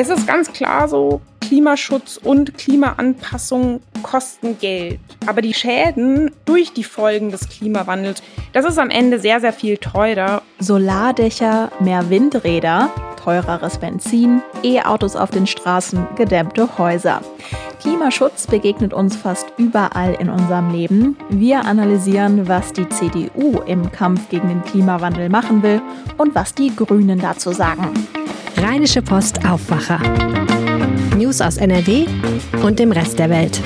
Es ist ganz klar so, Klimaschutz und Klimaanpassung kosten Geld. Aber die Schäden durch die Folgen des Klimawandels, das ist am Ende sehr, sehr viel teurer. Solardächer, mehr Windräder, teureres Benzin, E-Autos auf den Straßen, gedämmte Häuser. Klimaschutz begegnet uns fast überall in unserem Leben. Wir analysieren, was die CDU im Kampf gegen den Klimawandel machen will und was die Grünen dazu sagen. Rheinische Post Aufwacher. News aus NRW und dem Rest der Welt.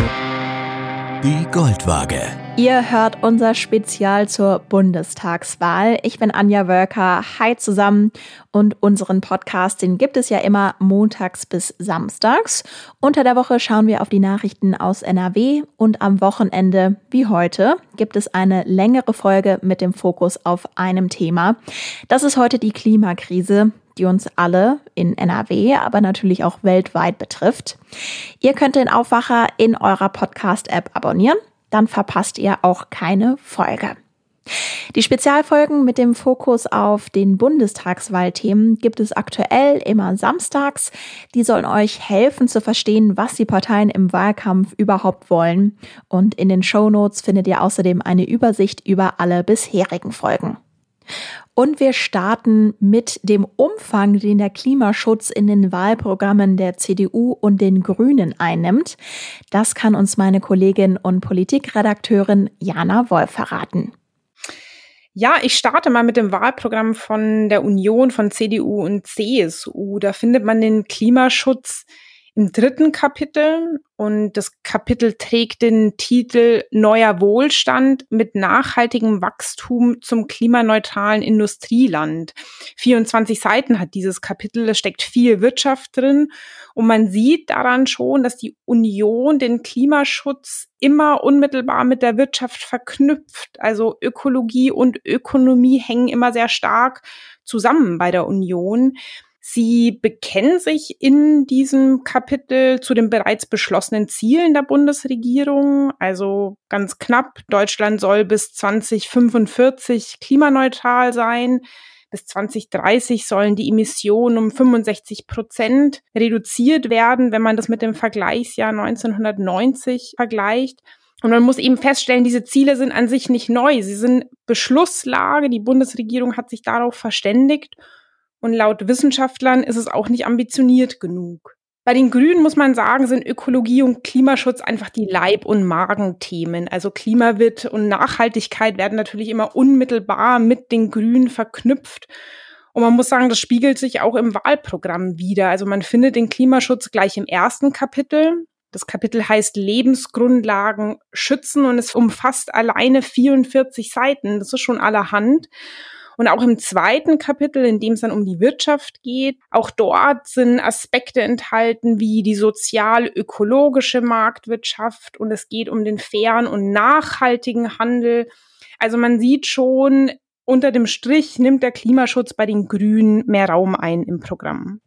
Die Goldwaage. Ihr hört unser Spezial zur Bundestagswahl. Ich bin Anja Wölker. Hi zusammen. Und unseren Podcast, den gibt es ja immer montags bis samstags. Unter der Woche schauen wir auf die Nachrichten aus NRW und am Wochenende, wie heute, gibt es eine längere Folge mit dem Fokus auf einem Thema. Das ist heute die Klimakrise die uns alle in NRW, aber natürlich auch weltweit betrifft. Ihr könnt den Aufwacher in eurer Podcast-App abonnieren, dann verpasst ihr auch keine Folge. Die Spezialfolgen mit dem Fokus auf den Bundestagswahlthemen gibt es aktuell immer samstags. Die sollen euch helfen zu verstehen, was die Parteien im Wahlkampf überhaupt wollen. Und in den Show Notes findet ihr außerdem eine Übersicht über alle bisherigen Folgen. Und wir starten mit dem Umfang, den der Klimaschutz in den Wahlprogrammen der CDU und den Grünen einnimmt. Das kann uns meine Kollegin und Politikredakteurin Jana Wolf verraten. Ja, ich starte mal mit dem Wahlprogramm von der Union von CDU und CSU. Da findet man den Klimaschutz im dritten Kapitel und das Kapitel trägt den Titel Neuer Wohlstand mit nachhaltigem Wachstum zum klimaneutralen Industrieland. 24 Seiten hat dieses Kapitel, es steckt viel Wirtschaft drin und man sieht daran schon, dass die Union den Klimaschutz immer unmittelbar mit der Wirtschaft verknüpft. Also Ökologie und Ökonomie hängen immer sehr stark zusammen bei der Union. Sie bekennen sich in diesem Kapitel zu den bereits beschlossenen Zielen der Bundesregierung. Also ganz knapp, Deutschland soll bis 2045 klimaneutral sein. Bis 2030 sollen die Emissionen um 65 Prozent reduziert werden, wenn man das mit dem Vergleichsjahr 1990 vergleicht. Und man muss eben feststellen, diese Ziele sind an sich nicht neu. Sie sind Beschlusslage. Die Bundesregierung hat sich darauf verständigt. Und laut Wissenschaftlern ist es auch nicht ambitioniert genug. Bei den Grünen muss man sagen, sind Ökologie und Klimaschutz einfach die Leib- und Magenthemen. Also Klimawitt und Nachhaltigkeit werden natürlich immer unmittelbar mit den Grünen verknüpft. Und man muss sagen, das spiegelt sich auch im Wahlprogramm wieder. Also man findet den Klimaschutz gleich im ersten Kapitel. Das Kapitel heißt Lebensgrundlagen schützen und es umfasst alleine 44 Seiten. Das ist schon allerhand. Und auch im zweiten Kapitel, in dem es dann um die Wirtschaft geht, auch dort sind Aspekte enthalten wie die sozial-ökologische Marktwirtschaft und es geht um den fairen und nachhaltigen Handel. Also man sieht schon, unter dem Strich nimmt der Klimaschutz bei den Grünen mehr Raum ein im Programm.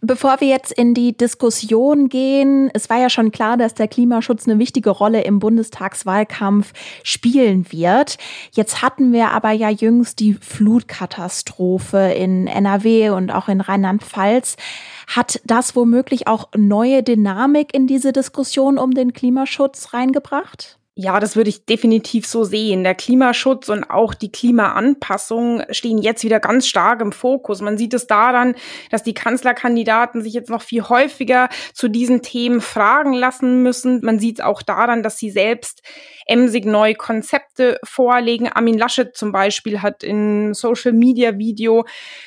Bevor wir jetzt in die Diskussion gehen, es war ja schon klar, dass der Klimaschutz eine wichtige Rolle im Bundestagswahlkampf spielen wird. Jetzt hatten wir aber ja jüngst die Flutkatastrophe in NRW und auch in Rheinland-Pfalz. Hat das womöglich auch neue Dynamik in diese Diskussion um den Klimaschutz reingebracht? Ja, das würde ich definitiv so sehen. Der Klimaschutz und auch die Klimaanpassung stehen jetzt wieder ganz stark im Fokus. Man sieht es daran, dass die Kanzlerkandidaten sich jetzt noch viel häufiger zu diesen Themen fragen lassen müssen. Man sieht es auch daran, dass sie selbst emsig neue Konzepte vorlegen. Armin Laschet zum Beispiel hat in Social Media Video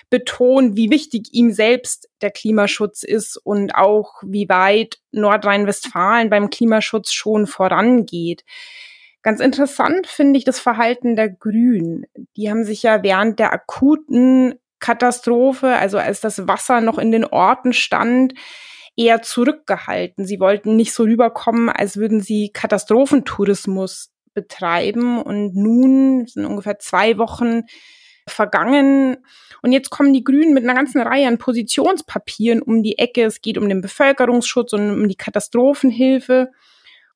betont, wie wichtig ihm selbst der Klimaschutz ist und auch wie weit Nordrhein-Westfalen beim Klimaschutz schon vorangeht. Ganz interessant finde ich das Verhalten der Grünen. Die haben sich ja während der akuten Katastrophe, also als das Wasser noch in den Orten stand, eher zurückgehalten. Sie wollten nicht so rüberkommen, als würden sie Katastrophentourismus betreiben. Und nun sind ungefähr zwei Wochen vergangen. Und jetzt kommen die Grünen mit einer ganzen Reihe an Positionspapieren um die Ecke. Es geht um den Bevölkerungsschutz und um die Katastrophenhilfe.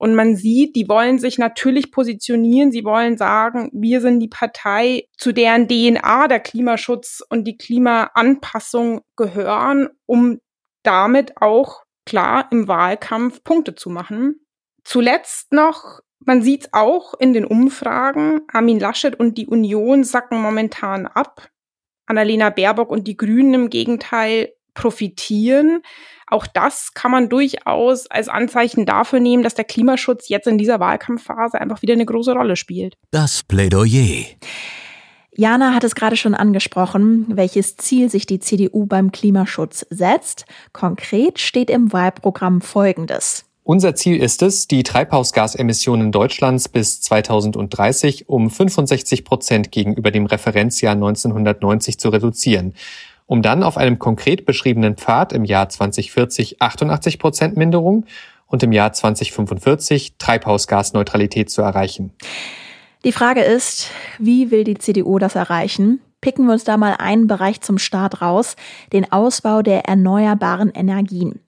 Und man sieht, die wollen sich natürlich positionieren. Sie wollen sagen, wir sind die Partei, zu deren DNA der Klimaschutz und die Klimaanpassung gehören, um damit auch klar im Wahlkampf Punkte zu machen. Zuletzt noch, man sieht es auch in den Umfragen, Armin Laschet und die Union sacken momentan ab. Annalena Baerbock und die Grünen im Gegenteil profitieren. Auch das kann man durchaus als Anzeichen dafür nehmen, dass der Klimaschutz jetzt in dieser Wahlkampfphase einfach wieder eine große Rolle spielt. Das Plädoyer. Jana hat es gerade schon angesprochen, welches Ziel sich die CDU beim Klimaschutz setzt. Konkret steht im Wahlprogramm Folgendes. Unser Ziel ist es, die Treibhausgasemissionen Deutschlands bis 2030 um 65 Prozent gegenüber dem Referenzjahr 1990 zu reduzieren um dann auf einem konkret beschriebenen Pfad im Jahr 2040 88 Prozent Minderung und im Jahr 2045 Treibhausgasneutralität zu erreichen. Die Frage ist, wie will die CDU das erreichen? Picken wir uns da mal einen Bereich zum Start raus, den Ausbau der erneuerbaren Energien.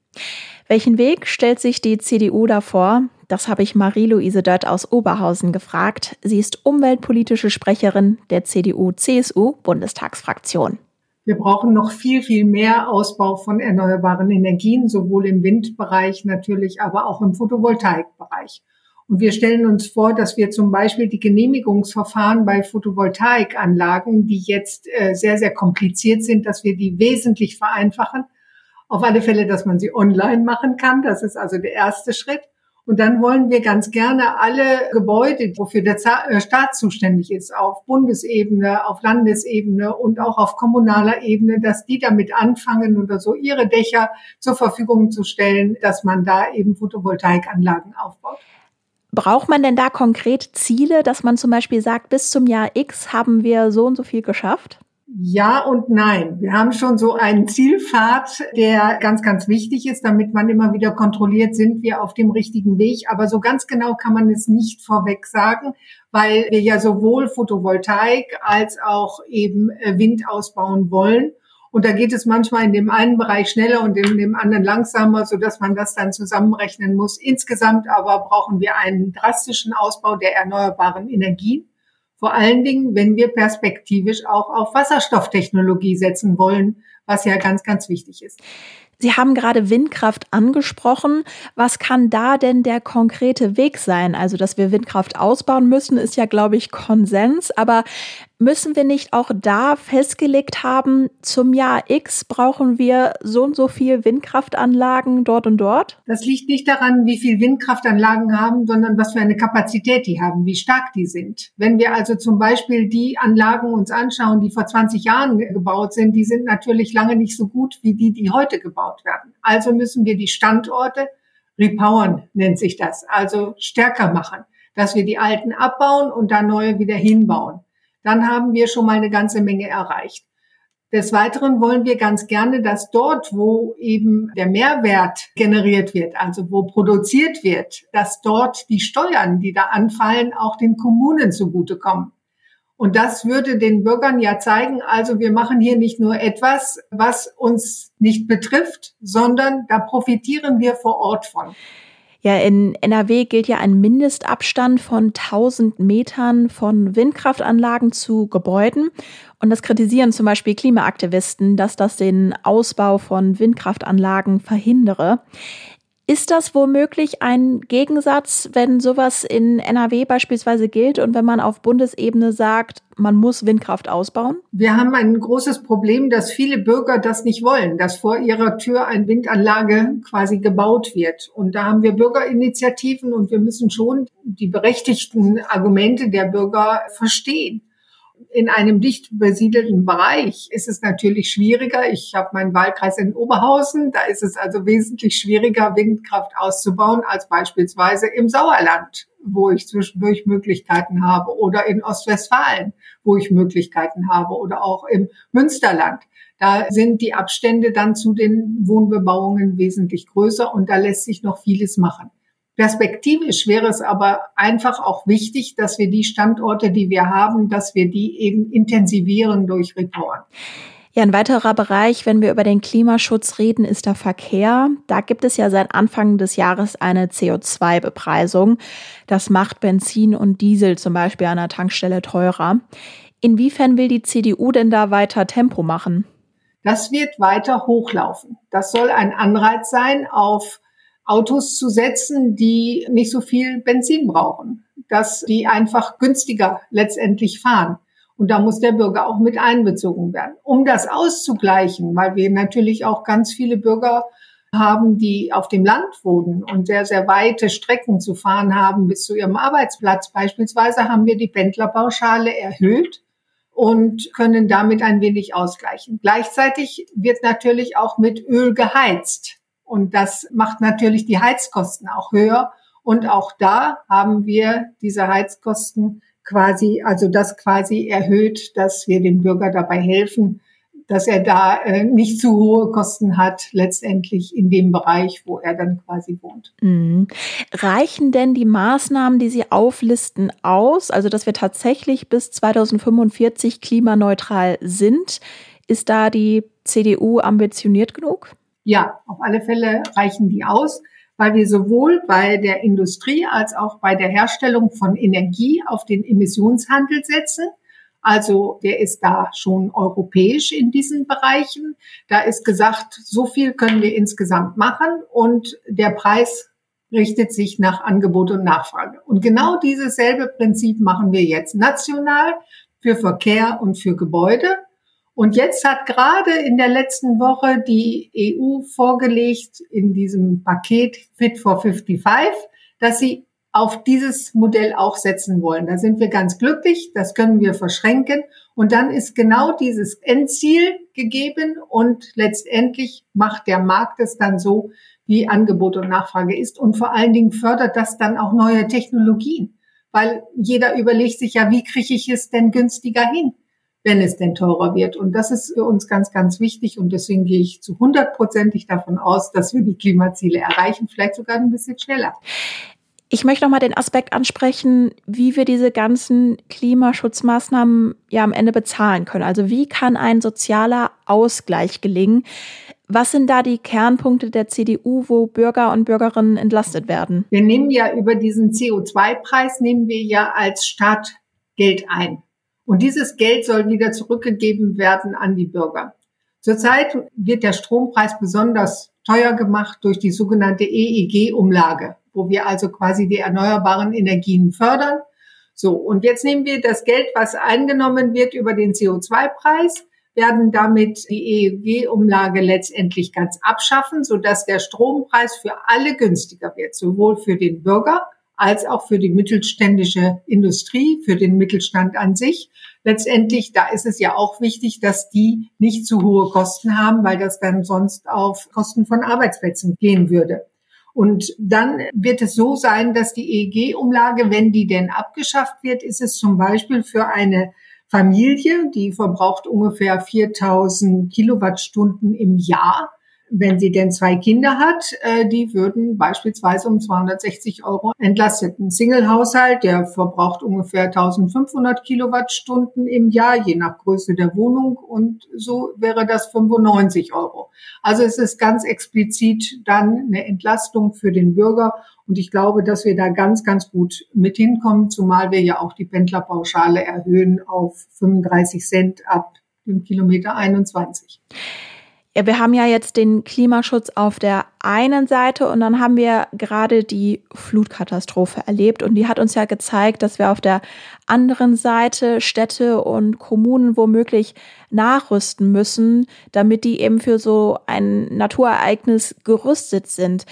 Welchen Weg stellt sich die CDU da vor? Das habe ich Marie-Louise Dött aus Oberhausen gefragt. Sie ist umweltpolitische Sprecherin der CDU-CSU-Bundestagsfraktion. Wir brauchen noch viel, viel mehr Ausbau von erneuerbaren Energien, sowohl im Windbereich natürlich, aber auch im Photovoltaikbereich. Und wir stellen uns vor, dass wir zum Beispiel die Genehmigungsverfahren bei Photovoltaikanlagen, die jetzt äh, sehr, sehr kompliziert sind, dass wir die wesentlich vereinfachen. Auf alle Fälle, dass man sie online machen kann. Das ist also der erste Schritt. Und dann wollen wir ganz gerne alle Gebäude, wofür der äh, Staat zuständig ist, auf Bundesebene, auf Landesebene und auch auf kommunaler Ebene, dass die damit anfangen oder so ihre Dächer zur Verfügung zu stellen, dass man da eben Photovoltaikanlagen aufbaut. Braucht man denn da konkret Ziele, dass man zum Beispiel sagt, bis zum Jahr X haben wir so und so viel geschafft? Ja und nein. Wir haben schon so einen Zielpfad, der ganz, ganz wichtig ist, damit man immer wieder kontrolliert, sind wir auf dem richtigen Weg. Aber so ganz genau kann man es nicht vorweg sagen, weil wir ja sowohl Photovoltaik als auch eben äh, Wind ausbauen wollen. Und da geht es manchmal in dem einen Bereich schneller und in dem anderen langsamer, so dass man das dann zusammenrechnen muss. Insgesamt aber brauchen wir einen drastischen Ausbau der erneuerbaren Energien. Vor allen Dingen, wenn wir perspektivisch auch auf Wasserstofftechnologie setzen wollen, was ja ganz, ganz wichtig ist. Sie haben gerade Windkraft angesprochen. Was kann da denn der konkrete Weg sein? Also, dass wir Windkraft ausbauen müssen, ist ja, glaube ich, Konsens. Aber müssen wir nicht auch da festgelegt haben, zum Jahr X brauchen wir so und so viel Windkraftanlagen dort und dort? Das liegt nicht daran, wie viel Windkraftanlagen haben, sondern was für eine Kapazität die haben, wie stark die sind. Wenn wir also zum Beispiel die Anlagen uns anschauen, die vor 20 Jahren gebaut sind, die sind natürlich lange nicht so gut wie die, die heute gebaut werden. Also müssen wir die Standorte repowern, nennt sich das, also stärker machen, dass wir die alten abbauen und da neue wieder hinbauen dann haben wir schon mal eine ganze Menge erreicht. Des Weiteren wollen wir ganz gerne, dass dort, wo eben der Mehrwert generiert wird, also wo produziert wird, dass dort die Steuern, die da anfallen, auch den Kommunen zugutekommen. Und das würde den Bürgern ja zeigen, also wir machen hier nicht nur etwas, was uns nicht betrifft, sondern da profitieren wir vor Ort von. Ja, in NRW gilt ja ein Mindestabstand von 1000 Metern von Windkraftanlagen zu Gebäuden. Und das kritisieren zum Beispiel Klimaaktivisten, dass das den Ausbau von Windkraftanlagen verhindere. Ist das womöglich ein Gegensatz, wenn sowas in NRW beispielsweise gilt und wenn man auf Bundesebene sagt, man muss Windkraft ausbauen? Wir haben ein großes Problem, dass viele Bürger das nicht wollen, dass vor ihrer Tür eine Windanlage quasi gebaut wird. Und da haben wir Bürgerinitiativen und wir müssen schon die berechtigten Argumente der Bürger verstehen in einem dicht besiedelten Bereich ist es natürlich schwieriger. Ich habe meinen Wahlkreis in Oberhausen. Da ist es also wesentlich schwieriger, Windkraft auszubauen als beispielsweise im Sauerland, wo ich zwischendurch Möglichkeiten habe, oder in Ostwestfalen, wo ich Möglichkeiten habe, oder auch im Münsterland. Da sind die Abstände dann zu den Wohnbebauungen wesentlich größer und da lässt sich noch vieles machen. Perspektivisch wäre es aber einfach auch wichtig, dass wir die Standorte, die wir haben, dass wir die eben intensivieren durch Repowern. Ja, ein weiterer Bereich, wenn wir über den Klimaschutz reden, ist der Verkehr. Da gibt es ja seit Anfang des Jahres eine CO2-Bepreisung. Das macht Benzin und Diesel zum Beispiel an der Tankstelle teurer. Inwiefern will die CDU denn da weiter Tempo machen? Das wird weiter hochlaufen. Das soll ein Anreiz sein, auf Autos zu setzen, die nicht so viel Benzin brauchen, dass die einfach günstiger letztendlich fahren. Und da muss der Bürger auch mit einbezogen werden. Um das auszugleichen, weil wir natürlich auch ganz viele Bürger haben, die auf dem Land wohnen und sehr, sehr weite Strecken zu fahren haben bis zu ihrem Arbeitsplatz. Beispielsweise haben wir die Pendlerpauschale erhöht und können damit ein wenig ausgleichen. Gleichzeitig wird natürlich auch mit Öl geheizt. Und das macht natürlich die Heizkosten auch höher. Und auch da haben wir diese Heizkosten quasi, also das quasi erhöht, dass wir dem Bürger dabei helfen, dass er da äh, nicht zu hohe Kosten hat, letztendlich in dem Bereich, wo er dann quasi wohnt. Mhm. Reichen denn die Maßnahmen, die Sie auflisten, aus? Also, dass wir tatsächlich bis 2045 klimaneutral sind? Ist da die CDU ambitioniert genug? Ja, auf alle Fälle reichen die aus weil wir sowohl bei der Industrie als auch bei der Herstellung von Energie auf den Emissionshandel setzen. Also der ist da schon europäisch in diesen Bereichen. Da ist gesagt, so viel können wir insgesamt machen und der Preis richtet sich nach Angebot und Nachfrage. Und genau dieses selbe Prinzip machen wir jetzt national für Verkehr und für Gebäude. Und jetzt hat gerade in der letzten Woche die EU vorgelegt in diesem Paket Fit for 55, dass sie auf dieses Modell auch setzen wollen. Da sind wir ganz glücklich, das können wir verschränken. Und dann ist genau dieses Endziel gegeben und letztendlich macht der Markt es dann so, wie Angebot und Nachfrage ist. Und vor allen Dingen fördert das dann auch neue Technologien, weil jeder überlegt sich ja, wie kriege ich es denn günstiger hin? Wenn es denn teurer wird. Und das ist für uns ganz, ganz wichtig. Und deswegen gehe ich zu hundertprozentig davon aus, dass wir die Klimaziele erreichen, vielleicht sogar ein bisschen schneller. Ich möchte noch mal den Aspekt ansprechen, wie wir diese ganzen Klimaschutzmaßnahmen ja am Ende bezahlen können. Also wie kann ein sozialer Ausgleich gelingen? Was sind da die Kernpunkte der CDU, wo Bürger und Bürgerinnen entlastet werden? Wir nehmen ja über diesen CO2-Preis, nehmen wir ja als Staat Geld ein. Und dieses Geld soll wieder zurückgegeben werden an die Bürger. Zurzeit wird der Strompreis besonders teuer gemacht durch die sogenannte EEG-Umlage, wo wir also quasi die erneuerbaren Energien fördern. So, und jetzt nehmen wir das Geld, was eingenommen wird über den CO2-Preis, werden damit die EEG-Umlage letztendlich ganz abschaffen, sodass der Strompreis für alle günstiger wird, sowohl für den Bürger als auch für die mittelständische Industrie, für den Mittelstand an sich. Letztendlich, da ist es ja auch wichtig, dass die nicht zu hohe Kosten haben, weil das dann sonst auf Kosten von Arbeitsplätzen gehen würde. Und dann wird es so sein, dass die EEG-Umlage, wenn die denn abgeschafft wird, ist es zum Beispiel für eine Familie, die verbraucht ungefähr 4000 Kilowattstunden im Jahr, wenn sie denn zwei Kinder hat, äh, die würden beispielsweise um 260 Euro entlastet. Ein Single-Haushalt, der verbraucht ungefähr 1500 Kilowattstunden im Jahr, je nach Größe der Wohnung. Und so wäre das 95 Euro. Also es ist ganz explizit dann eine Entlastung für den Bürger. Und ich glaube, dass wir da ganz, ganz gut mit hinkommen, zumal wir ja auch die Pendlerpauschale erhöhen auf 35 Cent ab dem Kilometer 21. Ja, wir haben ja jetzt den Klimaschutz auf der einen Seite und dann haben wir gerade die Flutkatastrophe erlebt und die hat uns ja gezeigt, dass wir auf der anderen Seite Städte und Kommunen womöglich nachrüsten müssen, damit die eben für so ein Naturereignis gerüstet sind.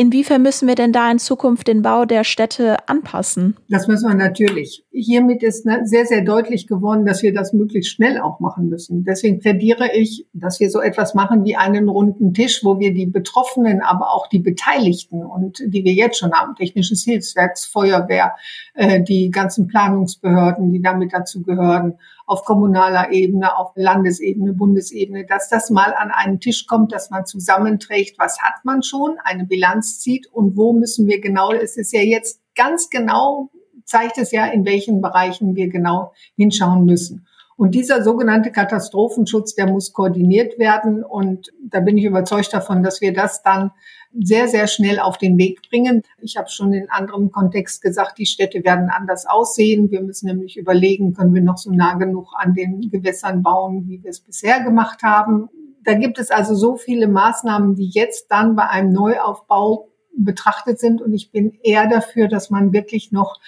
Inwiefern müssen wir denn da in Zukunft den Bau der Städte anpassen? Das müssen wir natürlich. Hiermit ist ne, sehr, sehr deutlich geworden, dass wir das möglichst schnell auch machen müssen. Deswegen plädiere ich, dass wir so etwas machen wie einen runden Tisch, wo wir die Betroffenen, aber auch die Beteiligten und die wir jetzt schon haben, Technisches Hilfswerks, Feuerwehr, äh, die ganzen Planungsbehörden, die damit dazu gehören, auf kommunaler Ebene, auf Landesebene, Bundesebene, dass das mal an einen Tisch kommt, dass man zusammenträgt, was hat man schon, eine Bilanz zieht und wo müssen wir genau, es ist ja jetzt ganz genau, zeigt es ja, in welchen Bereichen wir genau hinschauen müssen. Und dieser sogenannte Katastrophenschutz, der muss koordiniert werden. Und da bin ich überzeugt davon, dass wir das dann sehr, sehr schnell auf den Weg bringen. Ich habe schon in anderem Kontext gesagt, die Städte werden anders aussehen. Wir müssen nämlich überlegen, können wir noch so nah genug an den Gewässern bauen, wie wir es bisher gemacht haben. da gibt es also so viele Maßnahmen, die jetzt dann bei einem Neuaufbau betrachtet sind. Und ich bin eher dafür, dass man wirklich noch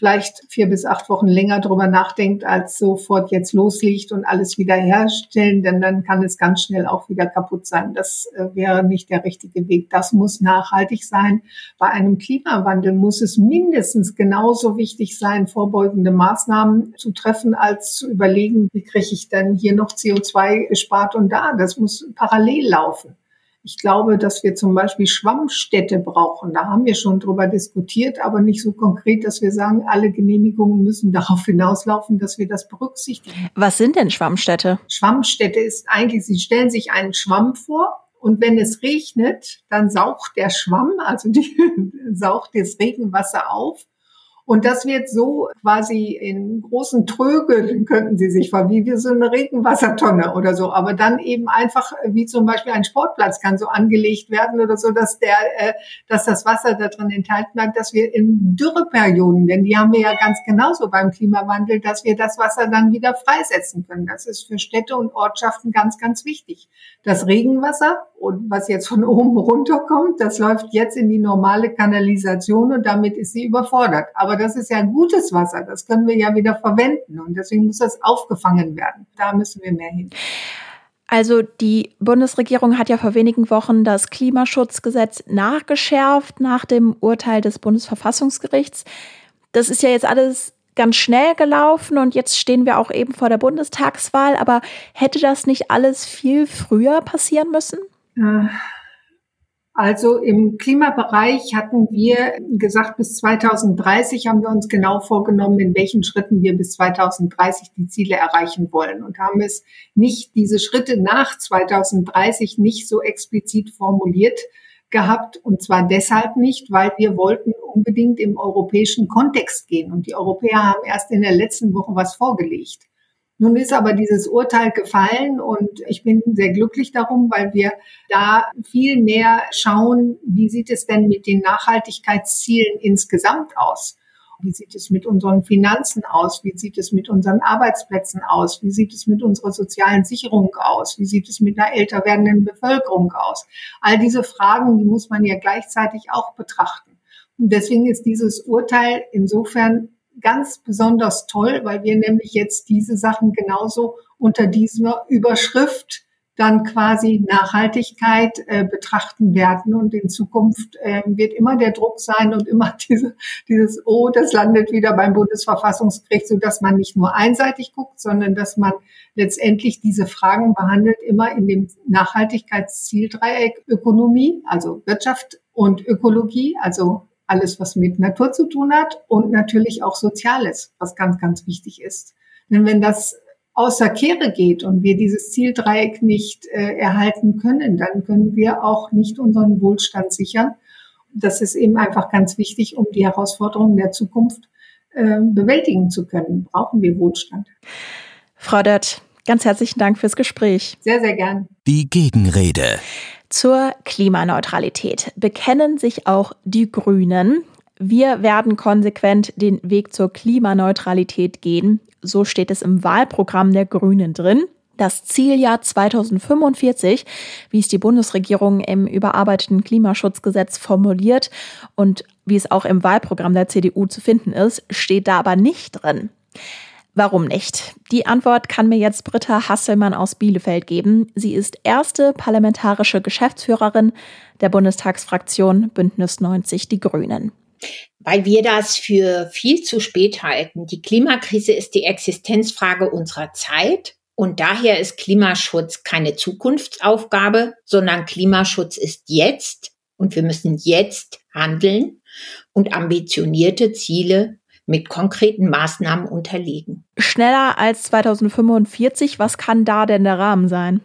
vielleicht vier bis acht Wochen länger drüber nachdenkt, als sofort jetzt loslegt und alles wieder herstellen, denn dann kann es ganz schnell auch wieder kaputt sein. Das äh, wäre nicht der richtige Weg. Das muss nachhaltig sein. Bei einem Klimawandel muss es mindestens genauso wichtig sein, vorbeugende Maßnahmen zu treffen, als zu überlegen, wie kriege ich denn hier noch CO2 gespart und da. Das muss parallel laufen. Ich glaube, dass wir zum Beispiel Schwammstädte brauchen. Da haben wir schon drüber diskutiert, aber nicht so konkret, dass wir sagen, alle Genehmigungen müssen darauf hinauslaufen, dass wir das berücksichtigen. Was sind denn Schwammstädte? Schwammstädte ist eigentlich, Sie stellen sich einen Schwamm vor und wenn es regnet, dann saugt der Schwamm, also die saugt das Regenwasser auf und das wird so quasi in großen Trögen, könnten Sie sich vor, wie, wie so eine Regenwassertonne oder so. Aber dann eben einfach, wie zum Beispiel ein Sportplatz kann so angelegt werden oder so, dass der, äh, dass das Wasser da drin enthalten bleibt, dass wir in Dürreperioden, denn die haben wir ja ganz genauso beim Klimawandel, dass wir das Wasser dann wieder freisetzen können. Das ist für Städte und Ortschaften ganz, ganz wichtig. Das Regenwasser und was jetzt von oben runterkommt, das läuft jetzt in die normale Kanalisation und damit ist sie überfordert. Aber das ist ja gutes Wasser, das können wir ja wieder verwenden und deswegen muss das aufgefangen werden. Da müssen wir mehr hin. Also die Bundesregierung hat ja vor wenigen Wochen das Klimaschutzgesetz nachgeschärft nach dem Urteil des Bundesverfassungsgerichts. Das ist ja jetzt alles ganz schnell gelaufen und jetzt stehen wir auch eben vor der Bundestagswahl. Aber hätte das nicht alles viel früher passieren müssen? Äh, also im Klimabereich hatten wir gesagt, bis 2030 haben wir uns genau vorgenommen, in welchen Schritten wir bis 2030 die Ziele erreichen wollen. Und haben es nicht, diese Schritte nach 2030 nicht so explizit formuliert gehabt. Und zwar deshalb nicht, weil wir wollten unbedingt im europäischen Kontext gehen. Und die Europäer haben erst in der letzten Woche was vorgelegt. Nun ist aber dieses Urteil gefallen und ich bin sehr glücklich darum, weil wir da viel mehr schauen, wie sieht es denn mit den Nachhaltigkeitszielen insgesamt aus? Wie sieht es mit unseren Finanzen aus? Wie sieht es mit unseren Arbeitsplätzen aus? Wie sieht es mit unserer sozialen Sicherung aus? Wie sieht es mit einer älter werdenden Bevölkerung aus? All diese Fragen, die muss man ja gleichzeitig auch betrachten. Und deswegen ist dieses Urteil insofern ganz besonders toll, weil wir nämlich jetzt diese Sachen genauso unter dieser Überschrift dann quasi Nachhaltigkeit äh, betrachten werden. Und in Zukunft äh, wird immer der Druck sein und immer diese, dieses, oh, das landet wieder beim Bundesverfassungsgericht, so dass man nicht nur einseitig guckt, sondern dass man letztendlich diese Fragen behandelt, immer in dem Nachhaltigkeitszieldreieck Ökonomie, also Wirtschaft und Ökologie, also alles, was mit Natur zu tun hat und natürlich auch Soziales, was ganz, ganz wichtig ist. Denn wenn das außer Kehre geht und wir dieses Zieldreieck nicht äh, erhalten können, dann können wir auch nicht unseren Wohlstand sichern. Das ist eben einfach ganz wichtig, um die Herausforderungen der Zukunft äh, bewältigen zu können. Brauchen wir Wohlstand. Frau Dött, ganz herzlichen Dank fürs Gespräch. Sehr, sehr gern. Die Gegenrede. Zur Klimaneutralität bekennen sich auch die Grünen. Wir werden konsequent den Weg zur Klimaneutralität gehen. So steht es im Wahlprogramm der Grünen drin. Das Zieljahr 2045, wie es die Bundesregierung im überarbeiteten Klimaschutzgesetz formuliert und wie es auch im Wahlprogramm der CDU zu finden ist, steht da aber nicht drin. Warum nicht? Die Antwort kann mir jetzt Britta Hasselmann aus Bielefeld geben. Sie ist erste parlamentarische Geschäftsführerin der Bundestagsfraktion Bündnis 90 Die Grünen. Weil wir das für viel zu spät halten. Die Klimakrise ist die Existenzfrage unserer Zeit. Und daher ist Klimaschutz keine Zukunftsaufgabe, sondern Klimaschutz ist jetzt. Und wir müssen jetzt handeln und ambitionierte Ziele mit konkreten Maßnahmen unterlegen. Schneller als 2045, was kann da denn der Rahmen sein?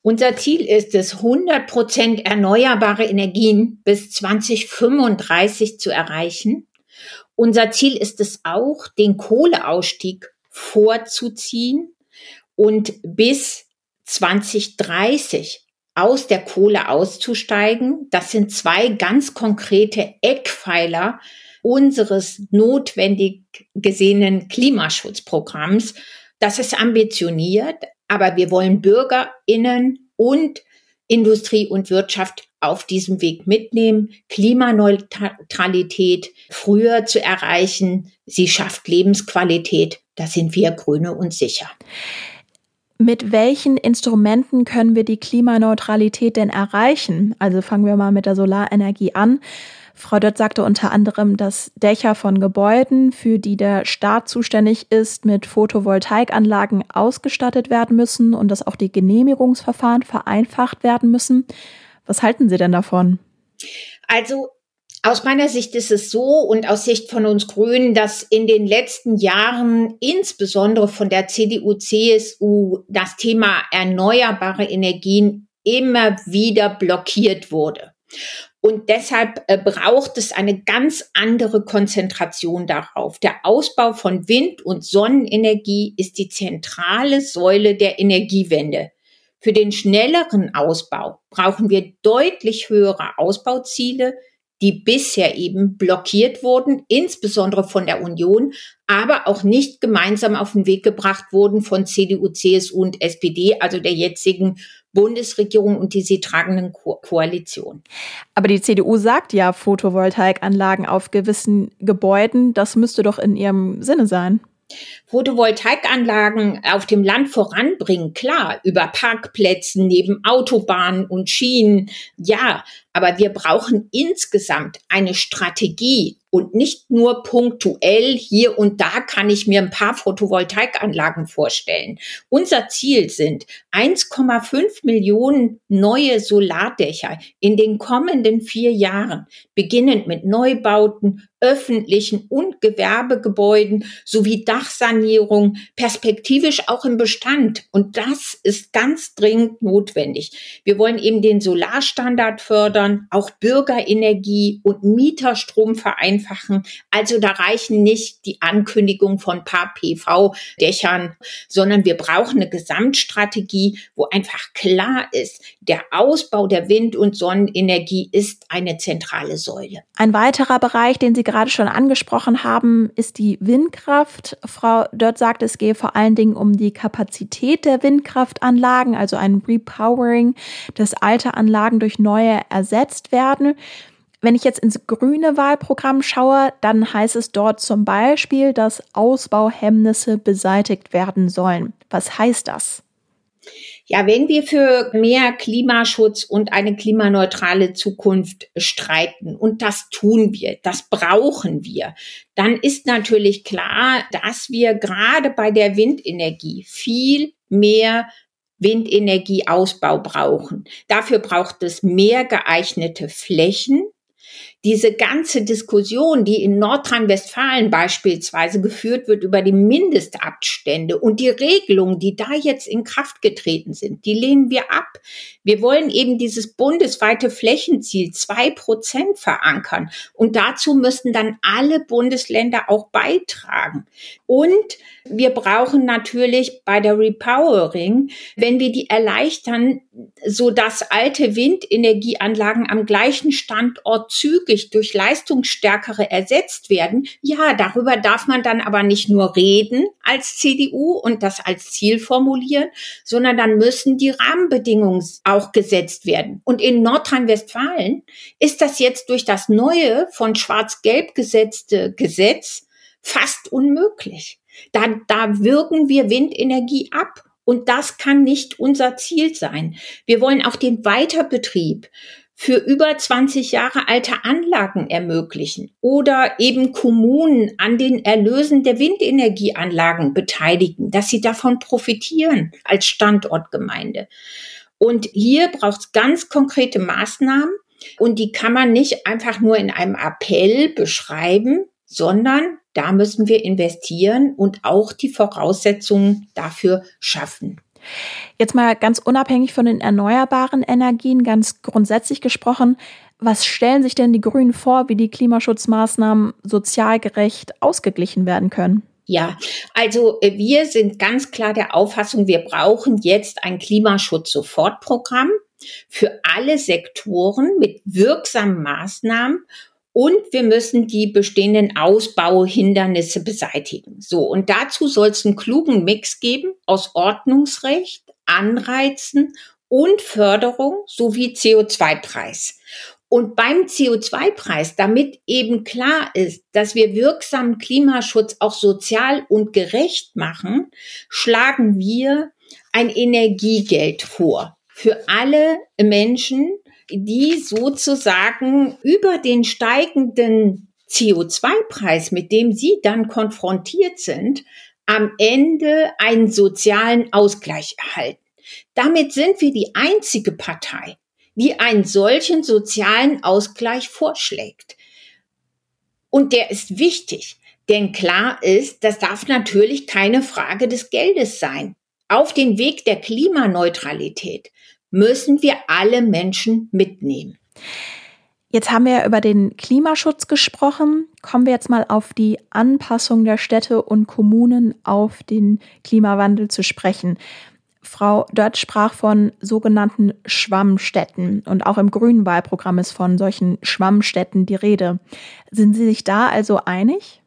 Unser Ziel ist es, 100 Prozent erneuerbare Energien bis 2035 zu erreichen. Unser Ziel ist es auch, den Kohleausstieg vorzuziehen und bis 2030 aus der Kohle auszusteigen. Das sind zwei ganz konkrete Eckpfeiler unseres notwendig gesehenen Klimaschutzprogramms. Das ist ambitioniert, aber wir wollen BürgerInnen und Industrie und Wirtschaft auf diesem Weg mitnehmen. Klimaneutralität früher zu erreichen, sie schafft Lebensqualität. Da sind wir Grüne uns sicher. Mit welchen Instrumenten können wir die Klimaneutralität denn erreichen? Also fangen wir mal mit der Solarenergie an. Frau Dött sagte unter anderem, dass Dächer von Gebäuden, für die der Staat zuständig ist, mit Photovoltaikanlagen ausgestattet werden müssen und dass auch die Genehmigungsverfahren vereinfacht werden müssen. Was halten Sie denn davon? Also aus meiner Sicht ist es so und aus Sicht von uns Grünen, dass in den letzten Jahren insbesondere von der CDU, CSU das Thema erneuerbare Energien immer wieder blockiert wurde. Und deshalb äh, braucht es eine ganz andere Konzentration darauf. Der Ausbau von Wind- und Sonnenenergie ist die zentrale Säule der Energiewende. Für den schnelleren Ausbau brauchen wir deutlich höhere Ausbauziele, die bisher eben blockiert wurden, insbesondere von der Union, aber auch nicht gemeinsam auf den Weg gebracht wurden von CDU, CSU und SPD, also der jetzigen Bundesregierung und die sie tragenden Ko Koalition. Aber die CDU sagt ja Photovoltaikanlagen auf gewissen Gebäuden, das müsste doch in ihrem Sinne sein. Photovoltaikanlagen auf dem Land voranbringen, klar, über Parkplätzen, neben Autobahnen und Schienen, ja, aber wir brauchen insgesamt eine Strategie und nicht nur punktuell hier und da kann ich mir ein paar Photovoltaikanlagen vorstellen. Unser Ziel sind 1,5 Millionen neue Solardächer in den kommenden vier Jahren, beginnend mit Neubauten, öffentlichen und Gewerbegebäuden sowie Dachsanierung, perspektivisch auch im Bestand. Und das ist ganz dringend notwendig. Wir wollen eben den Solarstandard fördern, auch Bürgerenergie und Mieterstrom vereinfachen. Also da reichen nicht die Ankündigung von paar PV-Dächern, sondern wir brauchen eine Gesamtstrategie, wo einfach klar ist, der Ausbau der Wind- und Sonnenenergie ist eine zentrale Säule. Ein weiterer Bereich, den Sie gerade schon angesprochen haben, ist die Windkraft. Frau Dörr sagt, es gehe vor allen Dingen um die Kapazität der Windkraftanlagen, also ein Repowering, dass alte Anlagen durch neue ersetzt werden. Wenn ich jetzt ins grüne Wahlprogramm schaue, dann heißt es dort zum Beispiel, dass Ausbauhemmnisse beseitigt werden sollen. Was heißt das? Ja, wenn wir für mehr Klimaschutz und eine klimaneutrale Zukunft streiten, und das tun wir, das brauchen wir, dann ist natürlich klar, dass wir gerade bei der Windenergie viel mehr Windenergieausbau brauchen. Dafür braucht es mehr geeignete Flächen diese ganze Diskussion, die in Nordrhein-Westfalen beispielsweise geführt wird über die Mindestabstände und die Regelungen, die da jetzt in Kraft getreten sind, die lehnen wir ab. Wir wollen eben dieses bundesweite Flächenziel zwei Prozent verankern. Und dazu müssen dann alle Bundesländer auch beitragen. Und wir brauchen natürlich bei der Repowering, wenn wir die erleichtern, so dass alte Windenergieanlagen am gleichen Standort zügig durch leistungsstärkere ersetzt werden. Ja, darüber darf man dann aber nicht nur reden als CDU und das als Ziel formulieren, sondern dann müssen die Rahmenbedingungen auch gesetzt werden. Und in Nordrhein-Westfalen ist das jetzt durch das neue von Schwarz-Gelb gesetzte Gesetz fast unmöglich. Da, da wirken wir Windenergie ab. Und das kann nicht unser Ziel sein. Wir wollen auch den Weiterbetrieb für über 20 Jahre alte Anlagen ermöglichen oder eben Kommunen an den Erlösen der Windenergieanlagen beteiligen, dass sie davon profitieren als Standortgemeinde. Und hier braucht es ganz konkrete Maßnahmen und die kann man nicht einfach nur in einem Appell beschreiben, sondern da müssen wir investieren und auch die Voraussetzungen dafür schaffen. Jetzt mal ganz unabhängig von den erneuerbaren Energien, ganz grundsätzlich gesprochen, was stellen sich denn die Grünen vor, wie die Klimaschutzmaßnahmen sozial gerecht ausgeglichen werden können? Ja, also äh, wir sind ganz klar der Auffassung, wir brauchen jetzt ein Klimaschutz-Sofortprogramm für alle Sektoren mit wirksamen Maßnahmen und wir müssen die bestehenden Ausbauhindernisse beseitigen. So, und dazu soll es einen klugen Mix geben aus Ordnungsrecht, Anreizen und Förderung sowie CO2-Preis. Und beim CO2-Preis, damit eben klar ist, dass wir wirksamen Klimaschutz auch sozial und gerecht machen, schlagen wir ein Energiegeld vor für alle Menschen, die sozusagen über den steigenden CO2-Preis, mit dem sie dann konfrontiert sind, am Ende einen sozialen Ausgleich erhalten. Damit sind wir die einzige Partei, die einen solchen sozialen Ausgleich vorschlägt. Und der ist wichtig, denn klar ist, das darf natürlich keine Frage des Geldes sein. Auf den Weg der Klimaneutralität müssen wir alle Menschen mitnehmen. Jetzt haben wir ja über den Klimaschutz gesprochen. Kommen wir jetzt mal auf die Anpassung der Städte und Kommunen auf den Klimawandel zu sprechen. Frau Dörth sprach von sogenannten Schwammstädten und auch im grünen Wahlprogramm ist von solchen Schwammstädten die Rede. Sind Sie sich da also einig?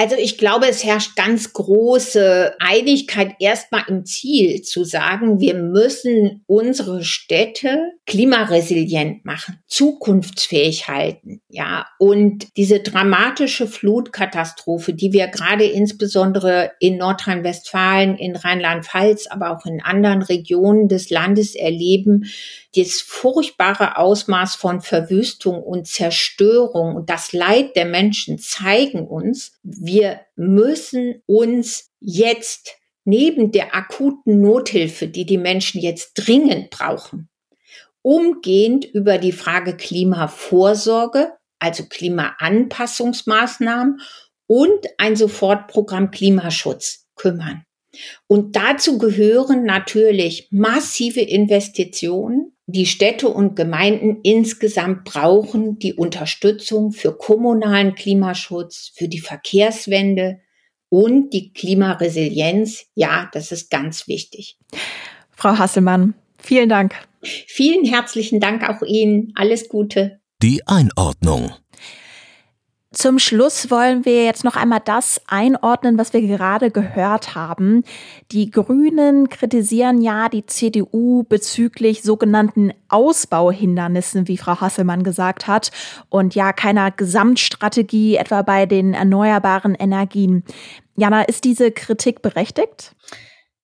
Also ich glaube, es herrscht ganz große Einigkeit erstmal im Ziel zu sagen, wir müssen unsere Städte klimaresilient machen, zukunftsfähig halten, ja. Und diese dramatische Flutkatastrophe, die wir gerade insbesondere in Nordrhein-Westfalen, in Rheinland-Pfalz, aber auch in anderen Regionen des Landes erleben, das furchtbare Ausmaß von Verwüstung und Zerstörung und das Leid der Menschen zeigen uns, wir müssen uns jetzt neben der akuten Nothilfe, die die Menschen jetzt dringend brauchen, umgehend über die Frage Klimavorsorge, also Klimaanpassungsmaßnahmen und ein Sofortprogramm Klimaschutz kümmern. Und dazu gehören natürlich massive Investitionen. Die Städte und Gemeinden insgesamt brauchen die Unterstützung für kommunalen Klimaschutz, für die Verkehrswende und die Klimaresilienz. Ja, das ist ganz wichtig. Frau Hasselmann, vielen Dank. Vielen herzlichen Dank auch Ihnen. Alles Gute. Die Einordnung. Zum Schluss wollen wir jetzt noch einmal das einordnen, was wir gerade gehört haben. Die Grünen kritisieren ja die CDU bezüglich sogenannten Ausbauhindernissen, wie Frau Hasselmann gesagt hat, und ja keiner Gesamtstrategie etwa bei den erneuerbaren Energien. Jana, ist diese Kritik berechtigt?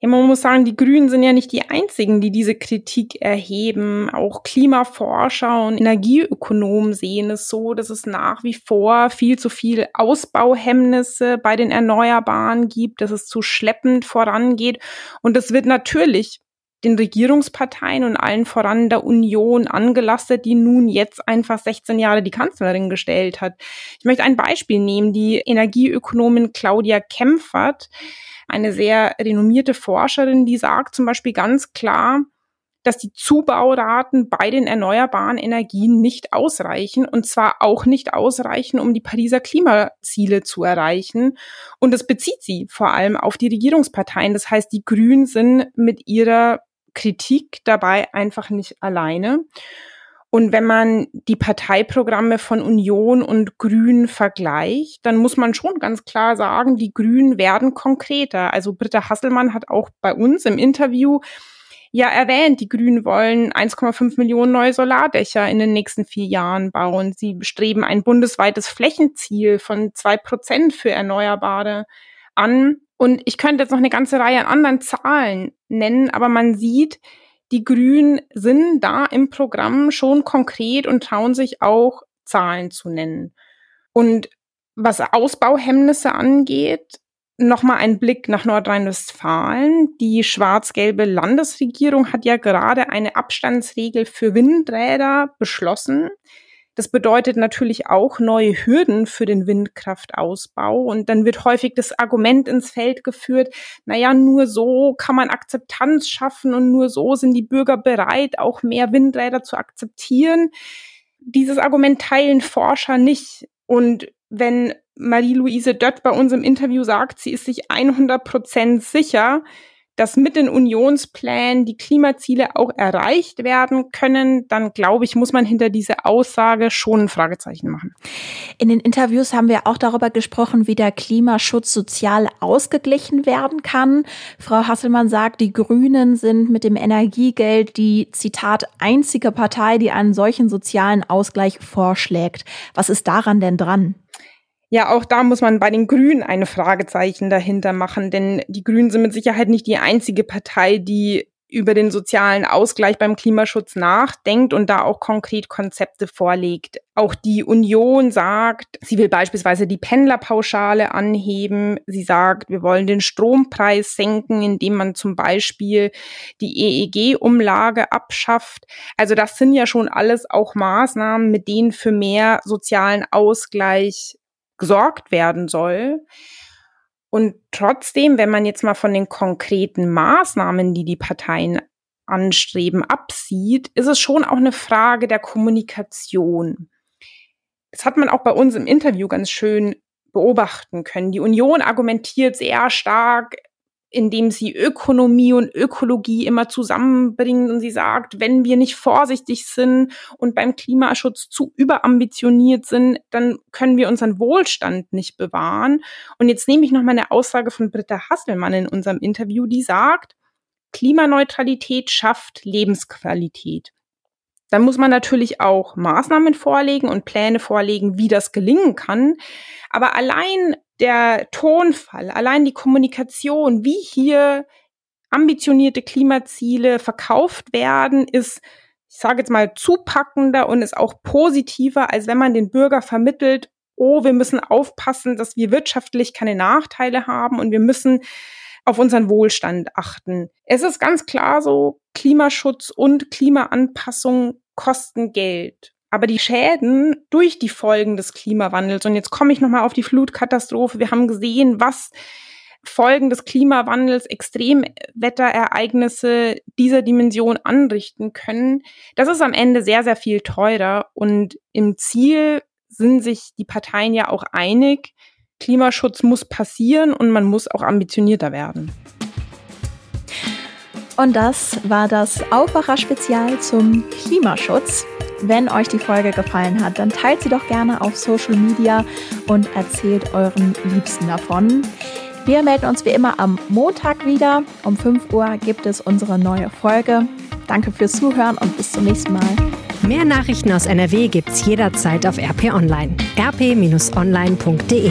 Ja, man muss sagen, die Grünen sind ja nicht die einzigen, die diese Kritik erheben. Auch Klimaforscher und Energieökonomen sehen es so, dass es nach wie vor viel zu viel Ausbauhemmnisse bei den Erneuerbaren gibt, dass es zu schleppend vorangeht. Und das wird natürlich den Regierungsparteien und allen voran der Union angelastet, die nun jetzt einfach 16 Jahre die Kanzlerin gestellt hat. Ich möchte ein Beispiel nehmen. Die Energieökonomin Claudia Kempfert eine sehr renommierte Forscherin, die sagt zum Beispiel ganz klar, dass die Zubauraten bei den erneuerbaren Energien nicht ausreichen und zwar auch nicht ausreichen, um die Pariser Klimaziele zu erreichen. Und das bezieht sie vor allem auf die Regierungsparteien. Das heißt, die Grünen sind mit ihrer Kritik dabei einfach nicht alleine. Und wenn man die Parteiprogramme von Union und Grünen vergleicht, dann muss man schon ganz klar sagen, die Grünen werden konkreter. Also Britta Hasselmann hat auch bei uns im Interview ja erwähnt, die Grünen wollen 1,5 Millionen neue Solardächer in den nächsten vier Jahren bauen. Sie bestreben ein bundesweites Flächenziel von zwei Prozent für Erneuerbare an. Und ich könnte jetzt noch eine ganze Reihe an anderen Zahlen nennen, aber man sieht, die Grünen sind da im Programm schon konkret und trauen sich auch Zahlen zu nennen. Und was Ausbauhemmnisse angeht, nochmal ein Blick nach Nordrhein-Westfalen. Die schwarz-gelbe Landesregierung hat ja gerade eine Abstandsregel für Windräder beschlossen. Das bedeutet natürlich auch neue Hürden für den Windkraftausbau. Und dann wird häufig das Argument ins Feld geführt, naja, nur so kann man Akzeptanz schaffen und nur so sind die Bürger bereit, auch mehr Windräder zu akzeptieren. Dieses Argument teilen Forscher nicht. Und wenn Marie-Louise Dött bei uns im Interview sagt, sie ist sich 100 Prozent sicher, dass mit den Unionsplänen die Klimaziele auch erreicht werden können, dann glaube ich, muss man hinter diese Aussage schon ein Fragezeichen machen. In den Interviews haben wir auch darüber gesprochen, wie der Klimaschutz sozial ausgeglichen werden kann. Frau Hasselmann sagt, die Grünen sind mit dem Energiegeld die, Zitat, einzige Partei, die einen solchen sozialen Ausgleich vorschlägt. Was ist daran denn dran? Ja, auch da muss man bei den Grünen eine Fragezeichen dahinter machen, denn die Grünen sind mit Sicherheit nicht die einzige Partei, die über den sozialen Ausgleich beim Klimaschutz nachdenkt und da auch konkret Konzepte vorlegt. Auch die Union sagt, sie will beispielsweise die Pendlerpauschale anheben. Sie sagt, wir wollen den Strompreis senken, indem man zum Beispiel die EEG-Umlage abschafft. Also das sind ja schon alles auch Maßnahmen, mit denen für mehr sozialen Ausgleich gesorgt werden soll. Und trotzdem, wenn man jetzt mal von den konkreten Maßnahmen, die die Parteien anstreben, absieht, ist es schon auch eine Frage der Kommunikation. Das hat man auch bei uns im Interview ganz schön beobachten können. Die Union argumentiert sehr stark, indem sie Ökonomie und Ökologie immer zusammenbringt und sie sagt, wenn wir nicht vorsichtig sind und beim Klimaschutz zu überambitioniert sind, dann können wir unseren Wohlstand nicht bewahren. Und jetzt nehme ich noch mal eine Aussage von Britta Hasselmann in unserem Interview, die sagt, Klimaneutralität schafft Lebensqualität. Dann muss man natürlich auch Maßnahmen vorlegen und Pläne vorlegen, wie das gelingen kann. Aber allein der Tonfall, allein die Kommunikation, wie hier ambitionierte Klimaziele verkauft werden, ist, ich sage jetzt mal, zupackender und ist auch positiver, als wenn man den Bürger vermittelt, oh, wir müssen aufpassen, dass wir wirtschaftlich keine Nachteile haben und wir müssen auf unseren Wohlstand achten. Es ist ganz klar so, Klimaschutz und Klimaanpassung kosten Geld. Aber die Schäden durch die Folgen des Klimawandels, und jetzt komme ich nochmal auf die Flutkatastrophe, wir haben gesehen, was Folgen des Klimawandels, Extremwetterereignisse dieser Dimension anrichten können. Das ist am Ende sehr, sehr viel teurer. Und im Ziel sind sich die Parteien ja auch einig, Klimaschutz muss passieren und man muss auch ambitionierter werden. Und das war das Aufwacher-Spezial zum Klimaschutz. Wenn euch die Folge gefallen hat, dann teilt sie doch gerne auf Social Media und erzählt euren Liebsten davon. Wir melden uns wie immer am Montag wieder. Um 5 Uhr gibt es unsere neue Folge. Danke fürs Zuhören und bis zum nächsten Mal. Mehr Nachrichten aus NRW gibt's jederzeit auf RP Online. rp-online.de